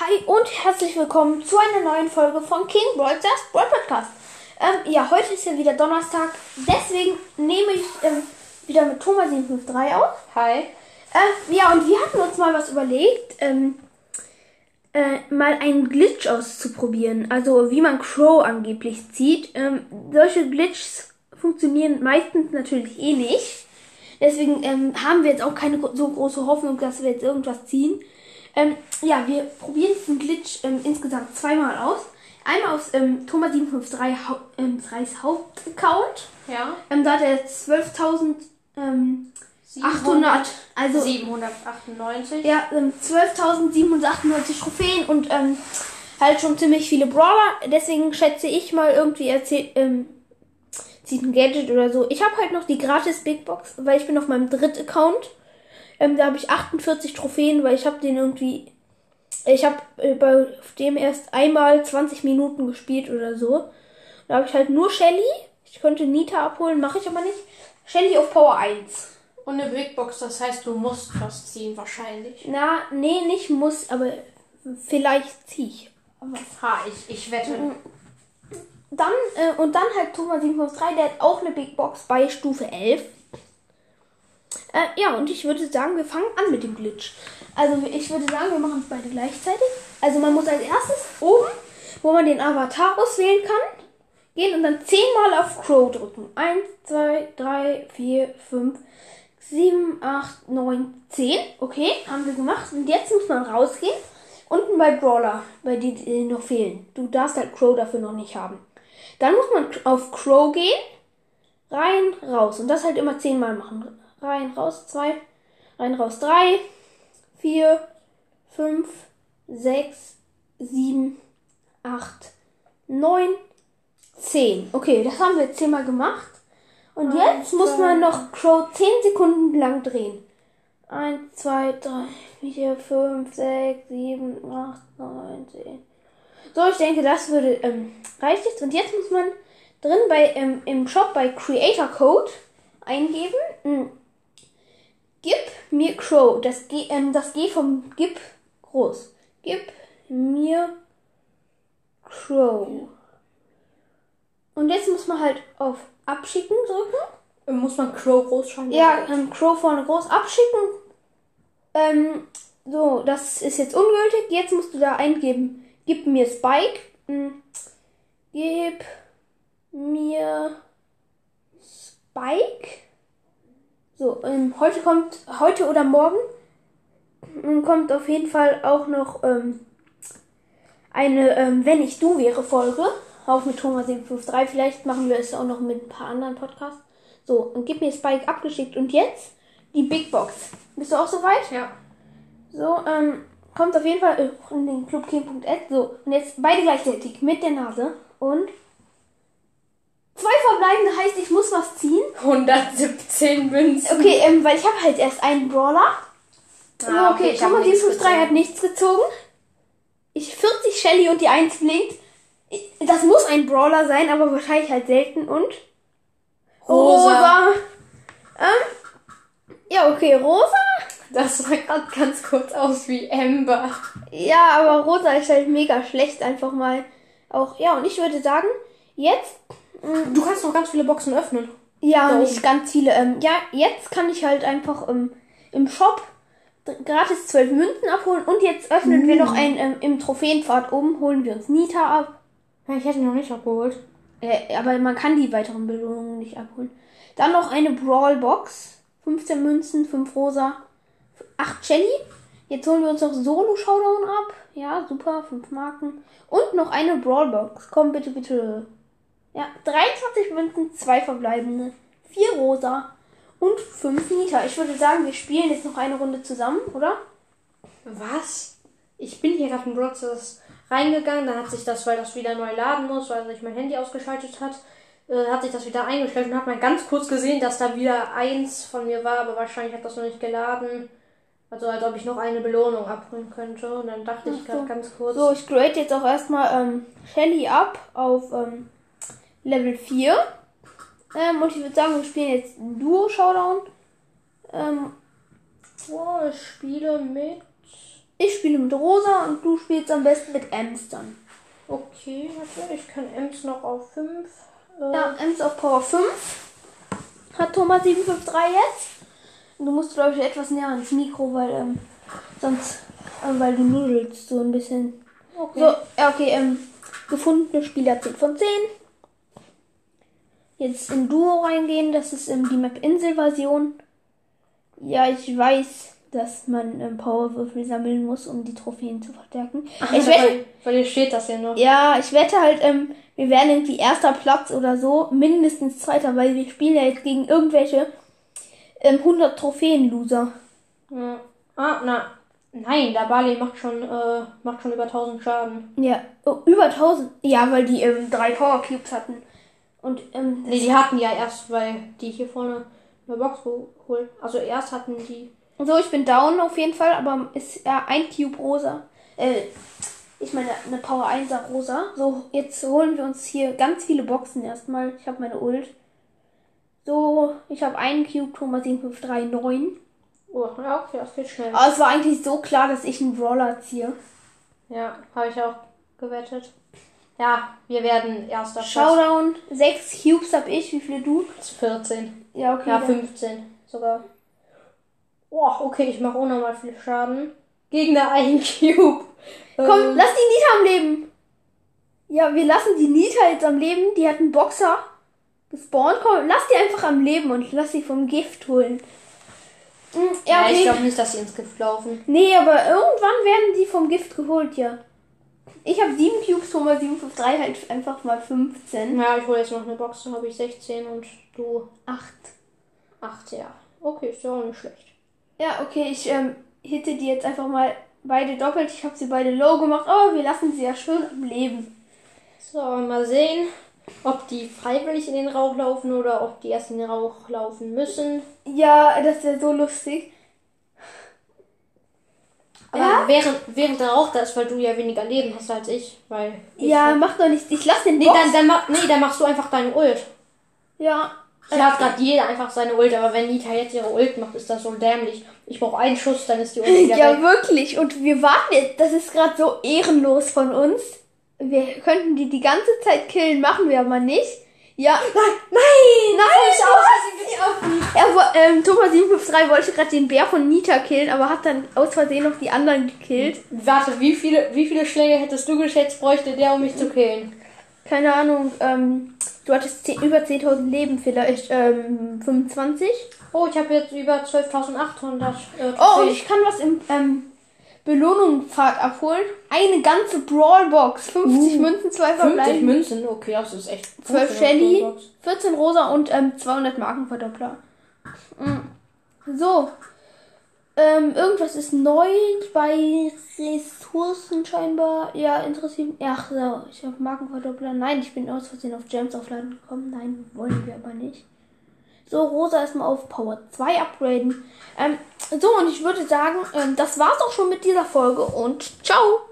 Hi und herzlich willkommen zu einer neuen Folge von King Brawl Stars Brawl Podcast. Ähm, ja, heute ist ja wieder Donnerstag, deswegen nehme ich ähm, wieder mit Thomas 753 auf. Hi. Äh, ja, und wir hatten uns mal was überlegt, ähm, äh, mal einen Glitch auszuprobieren. Also wie man Crow angeblich zieht. Ähm, solche Glitches funktionieren meistens natürlich eh nicht. Deswegen ähm, haben wir jetzt auch keine so große Hoffnung, dass wir jetzt irgendwas ziehen. Ähm, ja, wir probieren diesen Glitch ähm, insgesamt zweimal aus. Einmal aus ähm, Thomas753 Hau ähm, Hauptaccount. Ja. Ähm, da hat er 12.800, also 798. ja, ähm, 12.798 Trophäen und ähm, halt schon ziemlich viele Brawler. Deswegen schätze ich mal irgendwie erzählt, ähm, zieht ein Gadget oder so. Ich habe halt noch die gratis Big Box, weil ich bin auf meinem dritten Account. Ähm, da habe ich 48 Trophäen, weil ich habe den irgendwie. Ich habe äh, bei dem erst einmal 20 Minuten gespielt oder so. Da habe ich halt nur Shelly. Ich konnte Nita abholen, mache ich aber nicht. Shelly auf Power 1. Und eine Big Box, das heißt, du musst was ziehen, wahrscheinlich. Na, nee, nicht muss, aber vielleicht zieh ich. Aber Ha, ich, ich wette. Dann, äh, und dann halt Thomas 753, der hat auch eine Big Box bei Stufe 11. Äh, ja, und ich würde sagen, wir fangen an mit dem Glitch. Also ich würde sagen, wir machen es beide gleichzeitig. Also man muss als erstes oben, wo man den Avatar auswählen kann, gehen und dann zehnmal auf Crow drücken. 1, 2, 3, 4, 5, 7, 8, 9, 10. Okay, haben wir gemacht. Und jetzt muss man rausgehen. Unten bei Brawler, bei die, die noch fehlen. Du darfst halt Crow dafür noch nicht haben. Dann muss man auf Crow gehen, rein, raus. Und das halt immer zehnmal machen. Rein, raus, zwei, rein, raus, drei, vier, fünf, sechs, sieben, acht, neun, zehn. Okay, das haben wir jetzt zehnmal gemacht. Und Eins, jetzt muss zwei, man noch Crow zehn Sekunden lang drehen. 1, 2, 3, 4, 5, 6, 7, 8, 9, 10. So, ich denke, das würde ähm, reicht jetzt. Und jetzt muss man drin bei ähm, im Shop bei Creator Code eingeben. Mir Crow. Das G, ähm, das G vom Gib groß. Gib mir Crow. Und jetzt muss man halt auf Abschicken drücken. Muss man Crow groß schreiben? Ja, ähm, Crow vorne groß abschicken. Ähm, so, das ist jetzt ungültig. Jetzt musst du da eingeben, gib mir Spike. Hm, gib mir Spike. So, ähm, heute kommt, heute oder morgen ähm, kommt auf jeden Fall auch noch ähm, eine ähm, Wenn ich du wäre Folge. Auch mit Thomas 753. Vielleicht machen wir es auch noch mit ein paar anderen Podcasts. So, und gib mir Spike abgeschickt. Und jetzt die Big Box. Bist du auch soweit? Ja. So, ähm, kommt auf jeden Fall äh, in den clubking.ad. So, und jetzt beide gleichzeitig mit der Nase. Und zwei verbleibende heißt, ich muss was ziehen. 117 Münzen. Okay, ähm, weil ich habe halt erst einen Brawler. Ah, okay, ich hab Thomas nichts 753 gezogen. hat nichts gezogen. Ich 40 Shelly und die 1 blinkt. Ich- Das muss ein Brawler sein, aber wahrscheinlich halt selten und Rosa. Ähm, ja, okay, rosa. Das sah gerade ganz kurz aus wie Amber. Ja, aber rosa ist halt mega schlecht einfach mal. Auch, ja, und ich würde sagen, jetzt, Du kannst noch ganz viele Boxen öffnen. ja, Da nicht oben. ganz viele, ähm, ja, jetzt kann ich halt einfach ähm, im Shop gratis 12 Münzen abholen und jetzt öffnen wir noch ein, ähm, im Trophäenpfad oben, holen wir uns Nita ab. Ja, ich hätte ihn noch nicht abgeholt. Äh, aber man kann die weiteren Belohnungen nicht abholen. Dann noch eine Brawl Box. 15 Münzen, 5 rosa, 8 Shelly. Jetzt holen wir uns noch Solo Showdown ab. Ja, super, 5 Marken. Und noch eine Brawl Box. Komm bitte, bitte. Ja, 23 Münzen, 2 verbleibende, 4 rosa und 5 Nita. Ich würde sagen, wir spielen jetzt noch eine Runde zusammen, oder? Was? Ich bin hier gerade in Broadcast reingegangen, dann hat sich das, weil das wieder neu laden muss, weil sich mein Handy ausgeschaltet hat, äh, hat sich das wieder eingestellt und hat man ganz kurz gesehen, dass da wieder eins von mir war, aber wahrscheinlich hat das noch nicht geladen. Also als ob ich noch eine Belohnung abholen könnte. Und dann dachte ich Ach so. gerade ganz kurz. So, ich grade jetzt auch erstmal ähm, Shelly ab auf ähm, Level 4. Ähm, und ich würde sagen, wir spielen jetzt Duo Showdown. Ähm, Oh, ich spiele mit Ich spiele mit Rosa und du spielst am besten mit Ems dann. Okay, warte, ich kann Ems noch auf 5. Äh, Ja, Ems auf Power 5. Hat Thomas 753 jetzt. Du musst, glaube ich, etwas näher ans Mikro, weil ähm, sonst, ähm, weil du nudelst so ein bisschen. okay. So, ja, okay, ähm, gefundene Spieler 10 von 10. Jetzt in Duo reingehen, das ist ähm, die Map Insel-Version. Ja, ich weiß, dass man ähm, Powerwürfel sammeln muss, um die Trophäen zu verstärken. Ich wette, weil, weil hier steht das ja noch. ja, ich wette halt, ähm, wir werden irgendwie erster Platz oder so, mindestens zweiter, weil wir spielen ja jetzt gegen irgendwelche ähm, 100 Trophäen-Loser. Ja. Ah, na. Nein, der Bali macht schon, äh, macht schon über 1000 Schaden. Ja, oh, über 1000. Ja, weil die ähm, drei Power Cubes hatten. Und ähm, Nee, die hatten ja erst, weil die hier vorne eine Box geholt. Also erst hatten die. so, ich bin down auf jeden Fall, aber ist ja ein Cube rosa. Äh, ich meine, eine Power 1er rosa. So, jetzt holen wir uns hier ganz viele Boxen erstmal. Ich habe meine Ult. So, ich habe einen Cube, Thomas 7539. Oh, ja, okay, das geht schnell. Aber es war eigentlich so klar, dass ich einen Brawler ziehe. Ja, habe ich auch gewettet. Ja, wir werden erster Platz. Showdown, sechs Cubes hab ich. Wie viele du? 14. Ja, okay. Ja, dann- 15 sogar. Oh, okay, ich mache unnormal viel Schaden. Gegner ein Cube. Komm, Ähm, lass die Nita am Leben. Ja, wir lassen die Nita jetzt am Leben. Die hat einen Boxer gespawnt. Komm, lass die einfach am Leben und lass sie vom Gift holen. Hm, ja, ja, ich okay. glaube nicht, dass sie ins Gift laufen. nee, aber irgendwann werden die vom Gift geholt, ja. Ich habe sieben Cubes, Thomas 753 halt einfach mal 15. Ja, ich hole jetzt noch eine Box, dann habe ich 16 und du Acht. 8, ja. Okay, ist ja auch nicht schlecht. Ja, okay, ich ähm, hitte die jetzt einfach mal beide doppelt. Ich habe sie beide low gemacht. Oh, wir lassen sie ja schön am Leben. So, mal sehen, ob die freiwillig in den Rauch laufen oder ob die erst in den Rauch laufen müssen. Ja, das wäre so lustig. Aber Ja? während, während Rauch da ist, weil du ja weniger Leben hast als ich, weil. Ich Ja, mach doch nicht. Ich lass den Nee, Box. dann, dann, mach, nee, dann machst du einfach deine Ult. Ja. Hier hat gerade jeder einfach seine Ult, aber wenn Nita jetzt ihre Ult macht, ist das so dämlich. Ich brauche einen Schuss, dann ist die Ult wieder Ja, weg. wirklich. Und wir warten jetzt. Das ist gerade so ehrenlos von uns. Wir könnten die die ganze Zeit killen, machen wir aber nicht. Ja. Nein, nein, nein. Er, wo- ähm, Thomas 753 wollte gerade den Bär von Nita killen, aber hat dann aus Versehen noch die anderen gekillt. Warte, wie viele, wie viele Schläge hättest du geschätzt, bräuchte der, um mich zu killen? Keine Ahnung, ähm, du hattest 10, über 10.000 Leben, vielleicht ähm, 25. Oh, ich habe jetzt über 12.800. Äh, Oh, und ich kann was im ähm, Belohnungspfad abholen. Eine ganze Brawlbox, 50 Uh, Münzen, 2 50 verbleiben, Münzen? Okay, das ist echt. 12 gut für eine Shelly, Brawlbox. 14 Rosa und ähm, 200 Markenverdoppler. Mm. So. Ähm, irgendwas ist neu bei Ressourcen scheinbar. Ja, interessiert. Ach so, ich habe Markenverdoppler. Nein, ich bin aus Versehen auf Gems aufladen gekommen. Nein, wollen wir aber nicht. So, Rosa erstmal auf Power 2 upgraden. Ähm, so, und ich würde sagen, ähm, das war's auch schon mit dieser Folge und ciao!